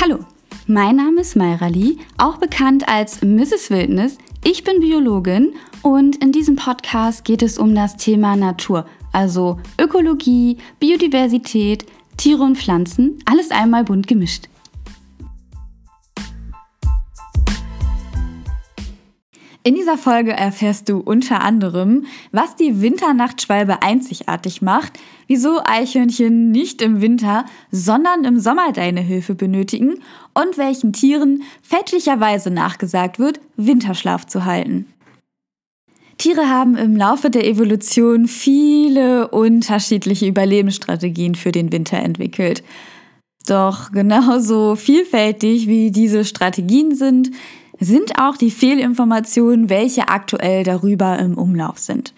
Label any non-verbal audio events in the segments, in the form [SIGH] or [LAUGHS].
Hallo, mein Name ist Mayra Lee, auch bekannt als Mrs. Wildnis. Ich bin Biologin und in diesem Podcast geht es um das Thema Natur, also Ökologie, Biodiversität, Tiere und Pflanzen, alles einmal bunt gemischt. In dieser Folge erfährst du unter anderem, was die Winternachtschwalbe einzigartig macht, wieso Eichhörnchen nicht im Winter, sondern im Sommer deine Hilfe benötigen und welchen Tieren fälschlicherweise nachgesagt wird, Winterschlaf zu halten. Tiere haben im Laufe der Evolution viele unterschiedliche Überlebensstrategien für den Winter entwickelt. Doch genauso vielfältig wie diese Strategien sind, sind auch die Fehlinformationen, welche aktuell darüber im Umlauf sind.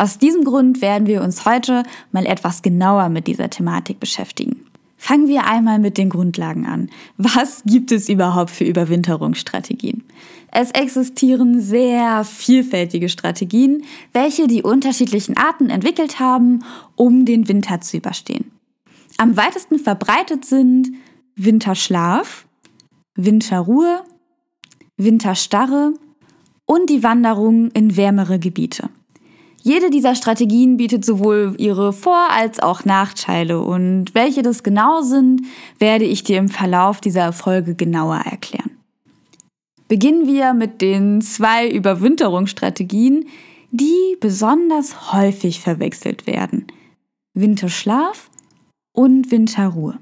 Aus diesem Grund werden wir uns heute mal etwas genauer mit dieser Thematik beschäftigen. Fangen wir einmal mit den Grundlagen an. Was gibt es überhaupt für Überwinterungsstrategien? Es existieren sehr vielfältige Strategien, welche die unterschiedlichen Arten entwickelt haben, um den Winter zu überstehen. Am weitesten verbreitet sind Winterschlaf, Winterruhe Winterstarre und die Wanderung in wärmere Gebiete. Jede dieser Strategien bietet sowohl ihre Vor- als auch Nachteile und welche das genau sind, werde ich dir im Verlauf dieser Folge genauer erklären. Beginnen wir mit den zwei Überwinterungsstrategien, die besonders häufig verwechselt werden. Winterschlaf und Winterruhe.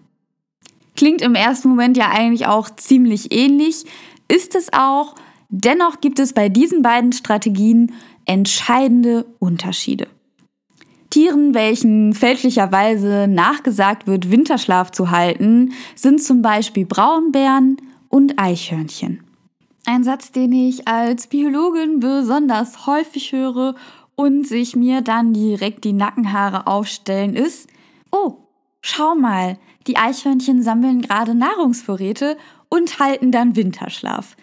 Klingt im ersten Moment ja eigentlich auch ziemlich ähnlich, ist es auch. Dennoch gibt es bei diesen beiden Strategien entscheidende Unterschiede. Tieren, welchen fälschlicherweise nachgesagt wird, Winterschlaf zu halten, sind zum Beispiel Braunbären und Eichhörnchen. Ein Satz, den ich als Biologin besonders häufig höre und sich mir dann direkt die Nackenhaare aufstellen, ist, oh, schau mal, die Eichhörnchen sammeln gerade Nahrungsvorräte und halten dann Winterschlaf.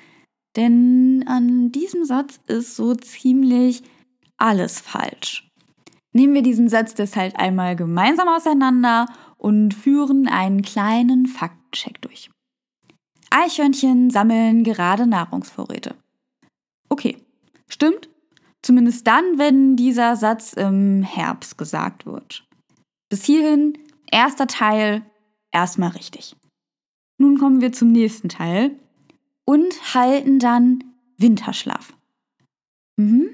Denn an diesem Satz ist so ziemlich alles falsch. Nehmen wir diesen Satz deshalb einmal gemeinsam auseinander und führen einen kleinen Faktencheck durch. Eichhörnchen sammeln gerade Nahrungsvorräte. Okay, stimmt. Zumindest dann, wenn dieser Satz im Herbst gesagt wird. Bis hierhin, erster Teil, erstmal richtig. Nun kommen wir zum nächsten Teil und halten dann Winterschlaf. Mhm.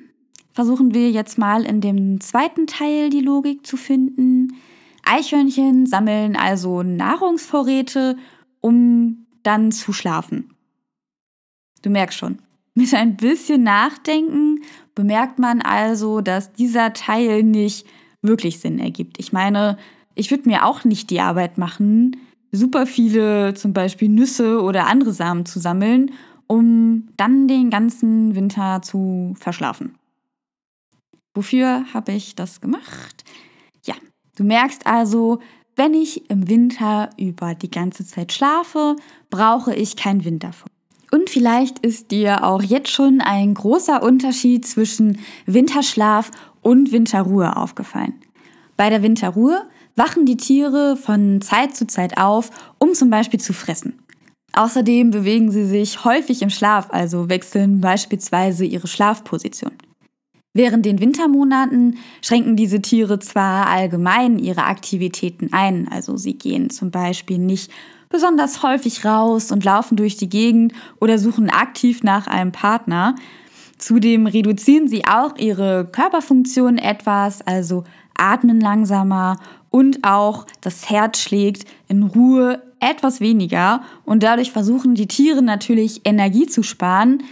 Versuchen wir jetzt mal in dem zweiten Teil die Logik zu finden. Eichhörnchen sammeln also Nahrungsvorräte, um dann zu schlafen. Du merkst schon, mit ein bisschen Nachdenken bemerkt man also, dass dieser Teil nicht wirklich Sinn ergibt. Ich meine, ich würde mir auch nicht die Arbeit machen, super viele zum Beispiel Nüsse oder andere Samen zu sammeln, um dann den ganzen Winter zu verschlafen. Wofür habe ich das gemacht? Ja, du merkst also, wenn ich im Winter über die ganze Zeit schlafe, brauche ich kein Wintervorrat. Und vielleicht ist dir auch jetzt schon ein großer Unterschied zwischen Winterschlaf und Winterruhe aufgefallen. Bei der Winterruhe wachen die Tiere von Zeit zu Zeit auf, um zum Beispiel zu fressen. Außerdem bewegen sie sich häufig im Schlaf, also wechseln beispielsweise ihre Schlafposition. Während den Wintermonaten schränken diese Tiere zwar allgemein ihre Aktivitäten ein, also sie gehen zum Beispiel nicht besonders häufig raus und laufen durch die Gegend oder suchen aktiv nach einem Partner. Zudem reduzieren sie auch ihre Körperfunktion etwas, also atmen langsamer und auch das Herz schlägt in Ruhe etwas weniger und dadurch versuchen die Tiere natürlich Energie zu sparen.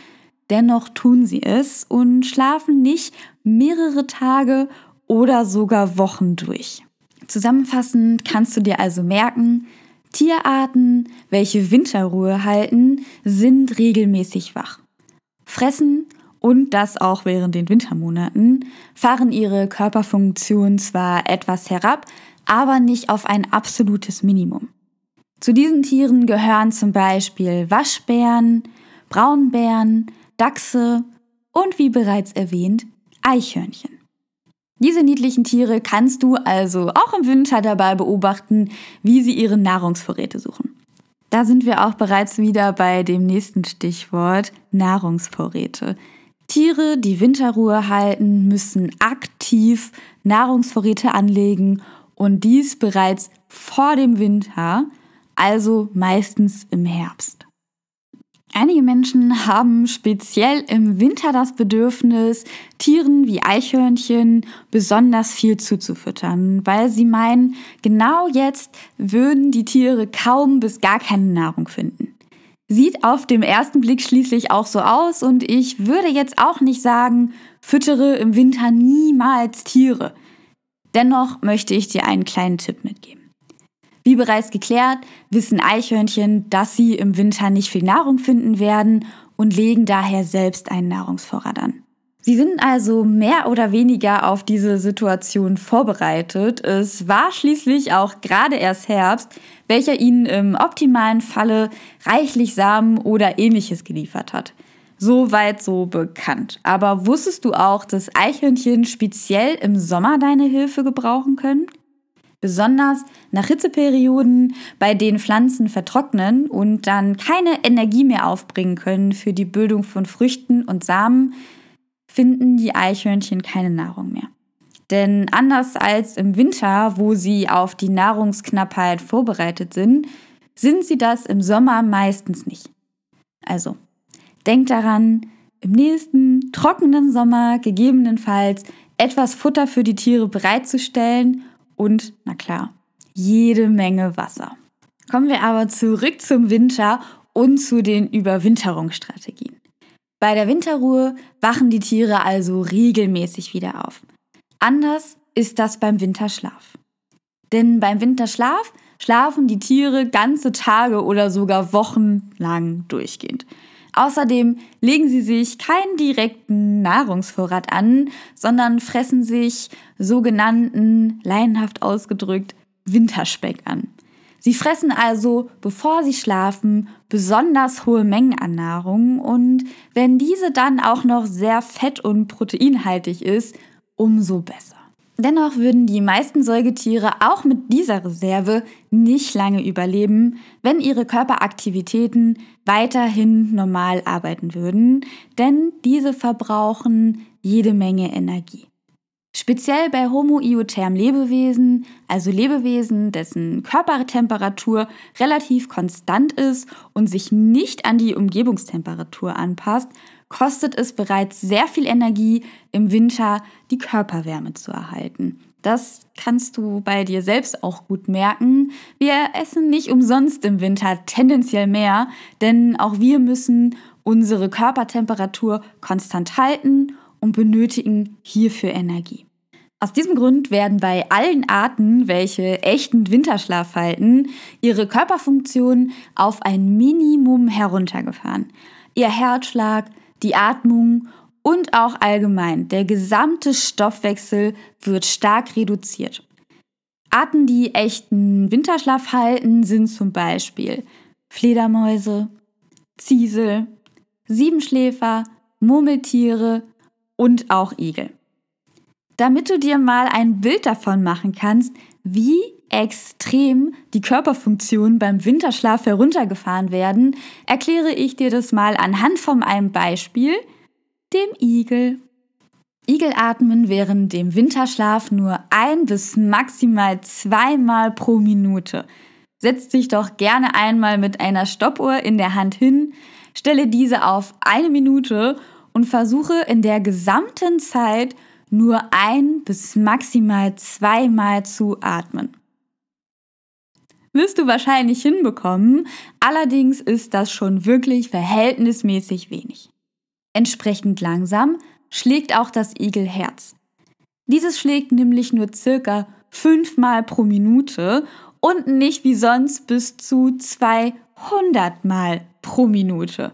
Dennoch tun sie es und schlafen nicht mehrere Tage oder sogar Wochen durch. Zusammenfassend kannst du dir also merken, Tierarten, welche Winterruhe halten, sind regelmäßig wach. Fressen und das auch während den Wintermonaten, fahren ihre Körperfunktion zwar etwas herab, aber nicht auf ein absolutes Minimum. Zu diesen Tieren gehören zum Beispiel Waschbären, Braunbären, Dachse und wie bereits erwähnt, Eichhörnchen. Diese niedlichen Tiere kannst du also auch im Winter dabei beobachten, wie sie ihre Nahrungsvorräte suchen. Da sind wir auch bereits wieder bei dem nächsten Stichwort Nahrungsvorräte. Tiere, die Winterruhe halten, müssen aktiv Nahrungsvorräte anlegen und dies bereits vor dem Winter, also meistens im Herbst. Einige Menschen haben speziell im Winter das Bedürfnis, Tieren wie Eichhörnchen besonders viel zuzufüttern, weil sie meinen, genau jetzt würden die Tiere kaum bis gar keine Nahrung finden. Sieht auf dem ersten Blick schließlich auch so aus und ich würde jetzt auch nicht sagen, füttere im Winter niemals Tiere. Dennoch möchte ich dir einen kleinen Tipp mitgeben. Wie bereits geklärt, wissen Eichhörnchen, dass sie im Winter nicht viel Nahrung finden werden und legen daher selbst einen Nahrungsvorrat an. Sie sind also mehr oder weniger auf diese Situation vorbereitet. Es war schließlich auch gerade erst Herbst, welcher ihnen im optimalen Falle reichlich Samen oder ähnliches geliefert hat. Soweit so bekannt. Aber wusstest du auch, dass Eichhörnchen speziell im Sommer deine Hilfe gebrauchen können? Besonders nach Hitzeperioden, bei denen Pflanzen vertrocknen und dann keine Energie mehr aufbringen können für die Bildung von Früchten und Samen, finden die Eichhörnchen keine Nahrung mehr. Denn anders als im Winter, wo sie auf die Nahrungsknappheit vorbereitet sind, sind sie das im Sommer meistens nicht. Also, denkt daran, im nächsten trockenen Sommer gegebenenfalls etwas Futter für die Tiere bereitzustellen und, na klar, jede Menge Wasser. Kommen wir aber zurück zum Winter und zu den Überwinterungsstrategien. Bei der Winterruhe wachen die Tiere also regelmäßig wieder auf. Anders ist das beim Winterschlaf. Denn beim Winterschlaf schlafen die Tiere ganze Tage oder sogar Wochen lang durchgehend. Außerdem legen sie sich keinen direkten Nahrungsvorrat an, sondern fressen sich sogenannten, laienhaft ausgedrückt, Winterspeck an. Sie fressen also, bevor sie schlafen, besonders hohe Mengen an Nahrung und wenn diese dann auch noch sehr fett- und proteinhaltig ist, umso besser. Dennoch würden die meisten Säugetiere auch mit dieser Reserve nicht lange überleben, wenn ihre Körperaktivitäten weiterhin normal arbeiten würden, denn diese verbrauchen jede Menge Energie. Speziell bei homoiotherm Lebewesen, also Lebewesen, dessen Körpertemperatur relativ konstant ist und sich nicht an die Umgebungstemperatur anpasst, kostet es bereits sehr viel Energie, im Winter die Körperwärme zu erhalten. Das kannst du bei dir selbst auch gut merken. Wir essen nicht umsonst im Winter tendenziell mehr, denn auch wir müssen unsere Körpertemperatur konstant halten und benötigen hierfür Energie. Aus diesem Grund werden bei allen Arten, welche echten Winterschlaf halten, ihre Körperfunktionen auf ein Minimum heruntergefahren. Ihr Herzschlag, die Atmung und auch allgemein der gesamte Stoffwechsel wird stark reduziert. Arten, die echten Winterschlaf halten, sind zum Beispiel Fledermäuse, Ziesel, Siebenschläfer, Murmeltiere und auch Igel. Damit du dir mal ein Bild davon machen kannst, wie extrem die Körperfunktionen beim Winterschlaf heruntergefahren werden, erkläre ich dir das mal anhand von einem Beispiel, dem Igel. Igel atmen während dem Winterschlaf nur ein bis maximal zweimal pro Minute. Setz dich doch gerne einmal mit einer Stoppuhr in der Hand hin, stelle diese auf eine Minute und versuche in der gesamten Zeit nur ein bis maximal zweimal zu atmen wirst du wahrscheinlich hinbekommen, allerdings ist das schon wirklich verhältnismäßig wenig. Entsprechend langsam schlägt auch das Igelherz. Dieses schlägt nämlich nur circa fünfmal pro Minute und nicht wie sonst bis zu 200 Mal pro Minute.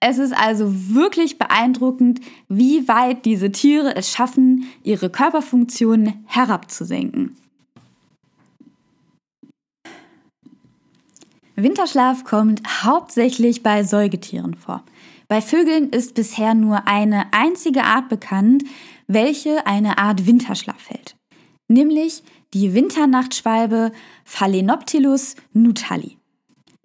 Es ist also wirklich beeindruckend, wie weit diese Tiere es schaffen, ihre Körperfunktionen herabzusenken. Winterschlaf kommt hauptsächlich bei Säugetieren vor. Bei Vögeln ist bisher nur eine einzige Art bekannt, welche eine Art Winterschlaf hält, nämlich die Winternachtschwalbe Phalenoptilus nutali.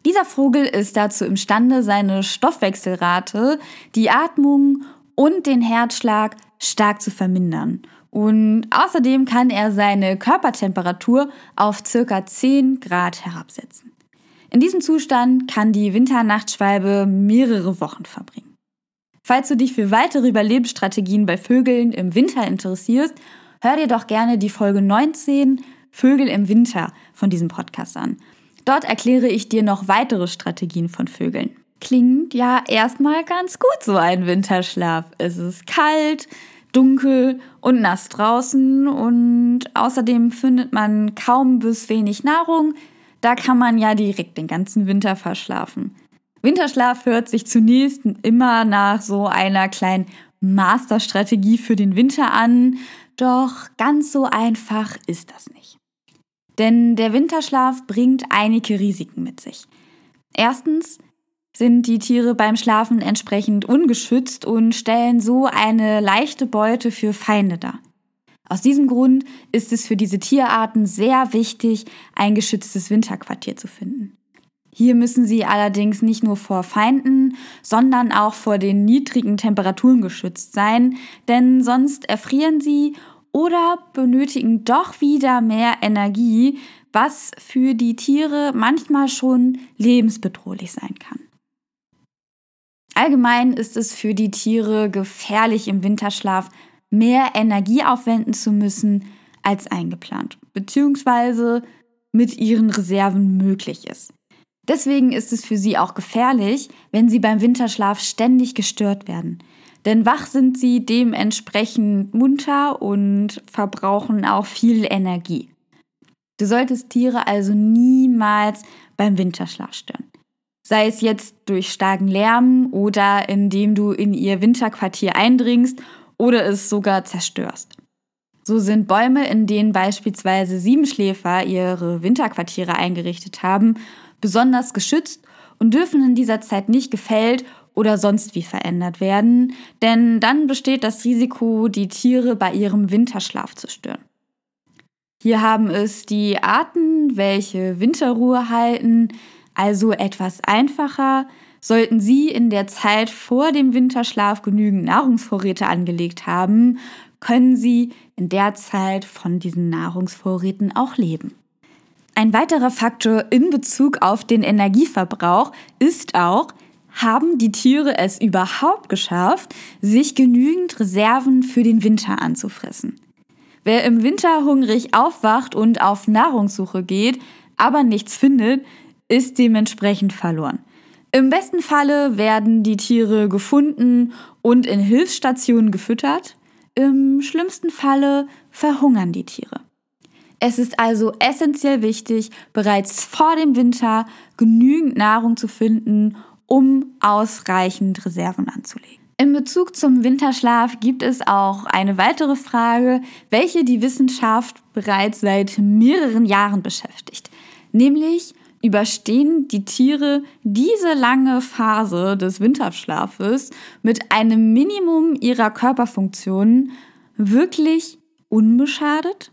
Dieser Vogel ist dazu imstande, seine Stoffwechselrate, die Atmung und den Herzschlag stark zu vermindern. Und außerdem kann er seine Körpertemperatur auf circa 10 Grad herabsetzen. In diesem Zustand kann die Winternachtschwalbe mehrere Wochen verbringen. Falls du dich für weitere Überlebensstrategien bei Vögeln im Winter interessierst, hör dir doch gerne die Folge 19 Vögel im Winter von diesem Podcast an. Dort erkläre ich dir noch weitere Strategien von Vögeln. Klingt ja erstmal ganz gut so ein Winterschlaf. Es ist kalt, dunkel und nass draußen und außerdem findet man kaum bis wenig Nahrung. Da kann man ja direkt den ganzen Winter verschlafen. Winterschlaf hört sich zunächst immer nach so einer kleinen Masterstrategie für den Winter an, doch ganz so einfach ist das nicht. Denn der Winterschlaf bringt einige Risiken mit sich. Erstens sind die Tiere beim Schlafen entsprechend ungeschützt und stellen so eine leichte Beute für Feinde dar. Aus diesem Grund ist es für diese Tierarten sehr wichtig, ein geschütztes Winterquartier zu finden. Hier müssen sie allerdings nicht nur vor Feinden, sondern auch vor den niedrigen Temperaturen geschützt sein, denn sonst erfrieren sie oder benötigen doch wieder mehr Energie, was für die Tiere manchmal schon lebensbedrohlich sein kann. Allgemein ist es für die Tiere gefährlich im Winterschlaf mehr Energie aufwenden zu müssen als eingeplant, beziehungsweise mit ihren Reserven möglich ist. Deswegen ist es für sie auch gefährlich, wenn sie beim Winterschlaf ständig gestört werden. Denn wach sind sie dementsprechend munter und verbrauchen auch viel Energie. Du solltest Tiere also niemals beim Winterschlaf stören sei es jetzt durch starken Lärm oder indem du in ihr Winterquartier eindringst oder es sogar zerstörst. So sind Bäume, in denen beispielsweise Siebenschläfer ihre Winterquartiere eingerichtet haben, besonders geschützt und dürfen in dieser Zeit nicht gefällt oder sonst wie verändert werden, denn dann besteht das Risiko, die Tiere bei ihrem Winterschlaf zu stören. Hier haben es die Arten, welche Winterruhe halten, also etwas einfacher, sollten Sie in der Zeit vor dem Winterschlaf genügend Nahrungsvorräte angelegt haben, können Sie in der Zeit von diesen Nahrungsvorräten auch leben. Ein weiterer Faktor in Bezug auf den Energieverbrauch ist auch, haben die Tiere es überhaupt geschafft, sich genügend Reserven für den Winter anzufressen? Wer im Winter hungrig aufwacht und auf Nahrungssuche geht, aber nichts findet, ist dementsprechend verloren. Im besten Falle werden die Tiere gefunden und in Hilfsstationen gefüttert. Im schlimmsten Falle verhungern die Tiere. Es ist also essentiell wichtig, bereits vor dem Winter genügend Nahrung zu finden, um ausreichend Reserven anzulegen. In Bezug zum Winterschlaf gibt es auch eine weitere Frage, welche die Wissenschaft bereits seit mehreren Jahren beschäftigt, nämlich überstehen die Tiere diese lange Phase des Winterschlafes mit einem Minimum ihrer Körperfunktionen wirklich unbeschadet?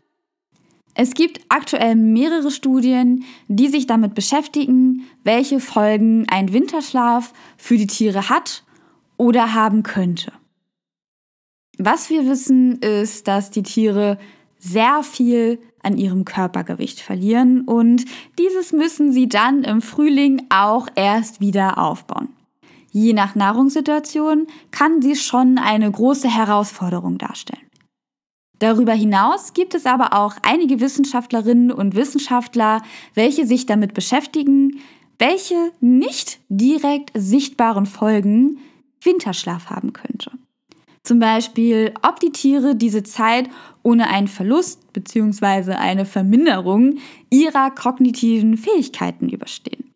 Es gibt aktuell mehrere Studien, die sich damit beschäftigen, welche Folgen ein Winterschlaf für die Tiere hat oder haben könnte. Was wir wissen, ist, dass die Tiere sehr viel an ihrem Körpergewicht verlieren und dieses müssen sie dann im Frühling auch erst wieder aufbauen. Je nach Nahrungssituation kann dies schon eine große Herausforderung darstellen. Darüber hinaus gibt es aber auch einige Wissenschaftlerinnen und Wissenschaftler, welche sich damit beschäftigen, welche nicht direkt sichtbaren Folgen Winterschlaf haben könnte. Zum Beispiel, ob die Tiere diese Zeit ohne einen Verlust bzw. eine Verminderung ihrer kognitiven Fähigkeiten überstehen.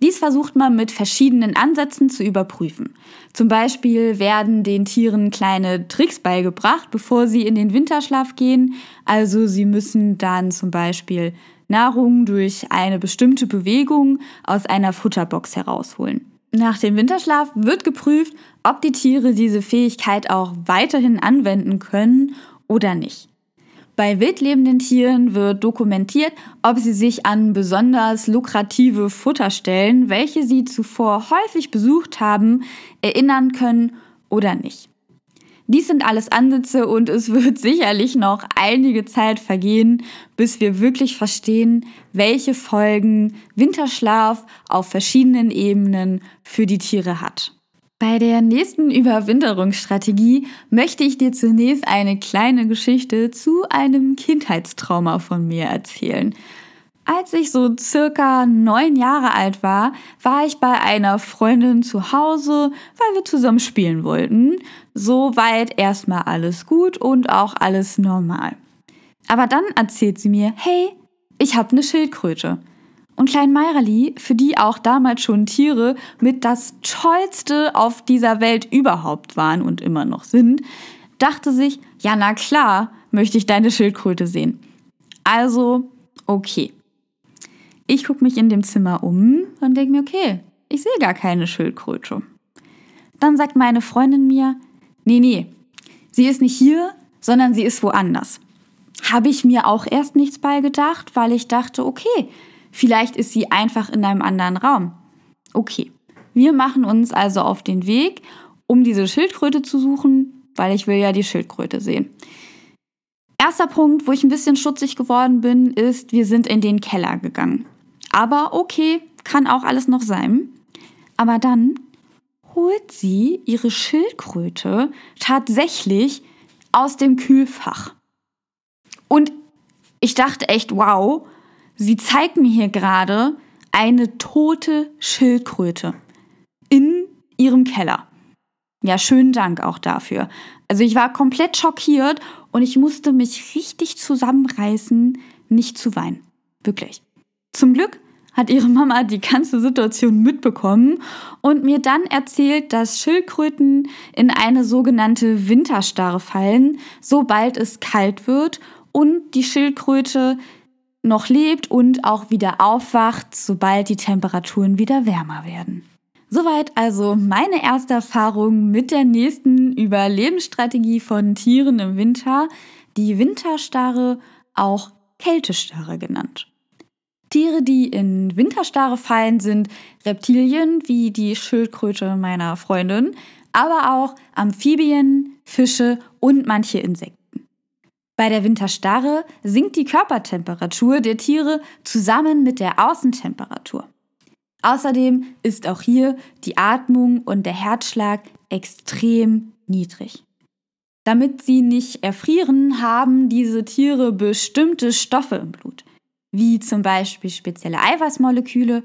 Dies versucht man mit verschiedenen Ansätzen zu überprüfen. Zum Beispiel werden den Tieren kleine Tricks beigebracht, bevor sie in den Winterschlaf gehen. Also sie müssen dann zum Beispiel Nahrung durch eine bestimmte Bewegung aus einer Futterbox herausholen. Nach dem Winterschlaf wird geprüft, ob die Tiere diese Fähigkeit auch weiterhin anwenden können oder nicht. Bei wildlebenden Tieren wird dokumentiert, ob sie sich an besonders lukrative Futterstellen, welche sie zuvor häufig besucht haben, erinnern können oder nicht. Dies sind alles Ansätze und es wird [LAUGHS] sicherlich noch einige Zeit vergehen, bis wir wirklich verstehen, welche Folgen Winterschlaf auf verschiedenen Ebenen für die Tiere hat. Bei der nächsten Überwinterungsstrategie möchte ich dir zunächst eine kleine Geschichte zu einem Kindheitstrauma von mir erzählen. Als ich so circa neun Jahre alt war, war ich bei einer Freundin zu Hause, weil wir zusammen spielen wollten. Soweit erstmal alles gut und auch alles normal. Aber dann erzählt sie mir, hey, ich habe eine Schildkröte. Und Klein Meirali, für die auch damals schon Tiere mit das Tollste auf dieser Welt überhaupt waren und immer noch sind, dachte sich, ja na klar, möchte ich deine Schildkröte sehen. Also, okay. Ich gucke mich in dem Zimmer um und denke mir, okay, ich sehe gar keine Schildkröte. Dann sagt meine Freundin mir, nee, nee, sie ist nicht hier, sondern sie ist woanders. Habe ich mir auch erst nichts bei gedacht, weil ich dachte, okay, vielleicht ist sie einfach in einem anderen Raum. Okay, wir machen uns also auf den Weg, um diese Schildkröte zu suchen, weil ich will ja die Schildkröte sehen. Erster Punkt, wo ich ein bisschen schutzig geworden bin, ist, wir sind in den Keller gegangen. Aber okay, kann auch alles noch sein. Aber dann holt sie ihre Schildkröte tatsächlich aus dem Kühlfach. Und ich dachte echt, wow, sie zeigt mir hier gerade eine tote Schildkröte in ihrem Keller. Ja, schönen Dank auch dafür. Also ich war komplett schockiert und ich musste mich richtig zusammenreißen, nicht zu weinen. Wirklich. Zum Glück hat ihre Mama die ganze Situation mitbekommen und mir dann erzählt, dass Schildkröten in eine sogenannte Winterstarre fallen, sobald es kalt wird und die Schildkröte noch lebt und auch wieder aufwacht, sobald die Temperaturen wieder wärmer werden. Soweit also meine erste Erfahrung mit der nächsten Überlebensstrategie von Tieren im Winter, die Winterstarre, auch Kältestarre genannt. Tiere, die in Winterstarre fallen, sind Reptilien wie die Schildkröte meiner Freundin, aber auch Amphibien, Fische und manche Insekten. Bei der Winterstarre sinkt die Körpertemperatur der Tiere zusammen mit der Außentemperatur. Außerdem ist auch hier die Atmung und der Herzschlag extrem niedrig. Damit sie nicht erfrieren, haben diese Tiere bestimmte Stoffe im Blut wie zum Beispiel spezielle Eiweißmoleküle,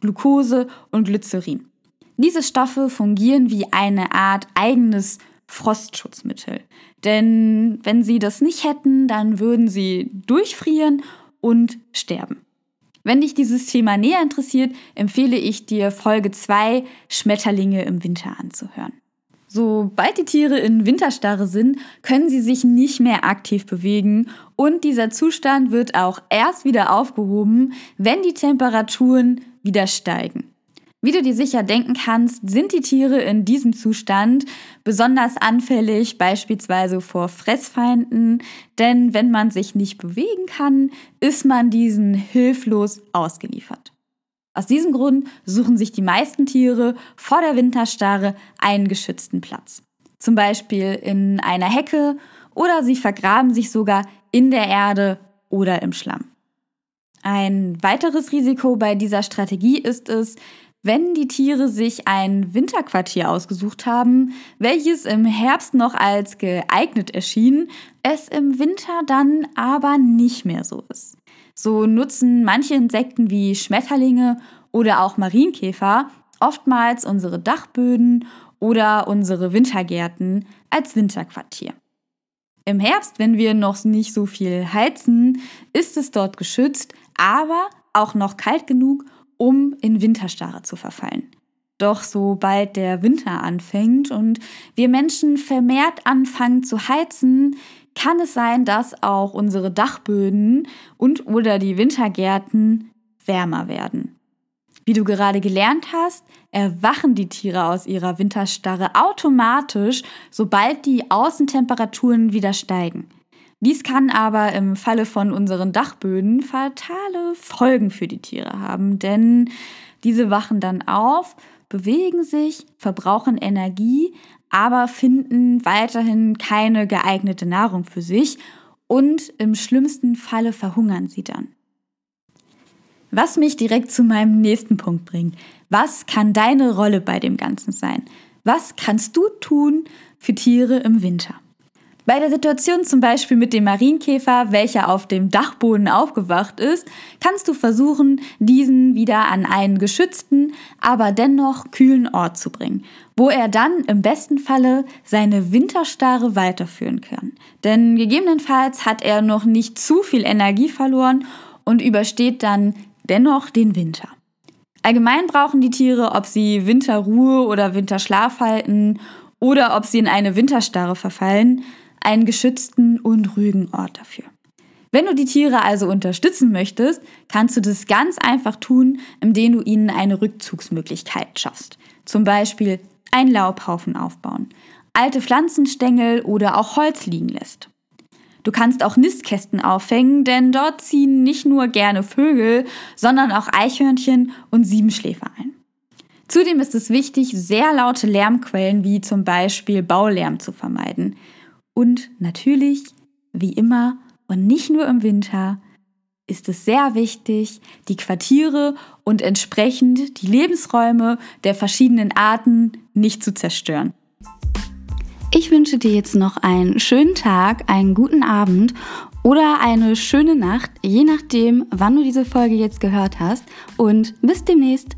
Glucose und Glycerin. Diese Stoffe fungieren wie eine Art eigenes Frostschutzmittel. Denn wenn sie das nicht hätten, dann würden sie durchfrieren und sterben. Wenn dich dieses Thema näher interessiert, empfehle ich dir Folge 2 Schmetterlinge im Winter anzuhören. Sobald die Tiere in Winterstarre sind, können sie sich nicht mehr aktiv bewegen und dieser Zustand wird auch erst wieder aufgehoben, wenn die Temperaturen wieder steigen. Wie du dir sicher denken kannst, sind die Tiere in diesem Zustand besonders anfällig, beispielsweise vor Fressfeinden, denn wenn man sich nicht bewegen kann, ist man diesen hilflos ausgeliefert. Aus diesem Grund suchen sich die meisten Tiere vor der Winterstarre einen geschützten Platz. Zum Beispiel in einer Hecke oder sie vergraben sich sogar in der Erde oder im Schlamm. Ein weiteres Risiko bei dieser Strategie ist es, wenn die Tiere sich ein Winterquartier ausgesucht haben, welches im Herbst noch als geeignet erschien, es im Winter dann aber nicht mehr so ist. So nutzen manche Insekten wie Schmetterlinge oder auch Marienkäfer oftmals unsere Dachböden oder unsere Wintergärten als Winterquartier. Im Herbst, wenn wir noch nicht so viel heizen, ist es dort geschützt, aber auch noch kalt genug, um in Winterstarre zu verfallen. Doch sobald der Winter anfängt und wir Menschen vermehrt anfangen zu heizen, kann es sein, dass auch unsere Dachböden und oder die Wintergärten wärmer werden. Wie du gerade gelernt hast, erwachen die Tiere aus ihrer Winterstarre automatisch, sobald die Außentemperaturen wieder steigen. Dies kann aber im Falle von unseren Dachböden fatale Folgen für die Tiere haben, denn diese wachen dann auf, bewegen sich, verbrauchen Energie, aber finden weiterhin keine geeignete Nahrung für sich und im schlimmsten Falle verhungern sie dann. Was mich direkt zu meinem nächsten Punkt bringt. Was kann deine Rolle bei dem Ganzen sein? Was kannst du tun für Tiere im Winter? Bei der Situation zum Beispiel mit dem Marienkäfer, welcher auf dem Dachboden aufgewacht ist, kannst du versuchen, diesen wieder an einen geschützten, aber dennoch kühlen Ort zu bringen, wo er dann im besten Falle seine Winterstarre weiterführen kann. Denn gegebenenfalls hat er noch nicht zu viel Energie verloren und übersteht dann dennoch den Winter. Allgemein brauchen die Tiere, ob sie Winterruhe oder Winterschlaf halten oder ob sie in eine Winterstarre verfallen, einen geschützten und ruhigen Ort dafür. Wenn du die Tiere also unterstützen möchtest, kannst du das ganz einfach tun, indem du ihnen eine Rückzugsmöglichkeit schaffst. Zum Beispiel einen Laubhaufen aufbauen, alte Pflanzenstängel oder auch Holz liegen lässt. Du kannst auch Nistkästen aufhängen, denn dort ziehen nicht nur gerne Vögel, sondern auch Eichhörnchen und Siebenschläfer ein. Zudem ist es wichtig, sehr laute Lärmquellen wie zum Beispiel Baulärm zu vermeiden. Und natürlich, wie immer und nicht nur im Winter, ist es sehr wichtig, die Quartiere und entsprechend die Lebensräume der verschiedenen Arten nicht zu zerstören. Ich wünsche dir jetzt noch einen schönen Tag, einen guten Abend oder eine schöne Nacht, je nachdem, wann du diese Folge jetzt gehört hast. Und bis demnächst.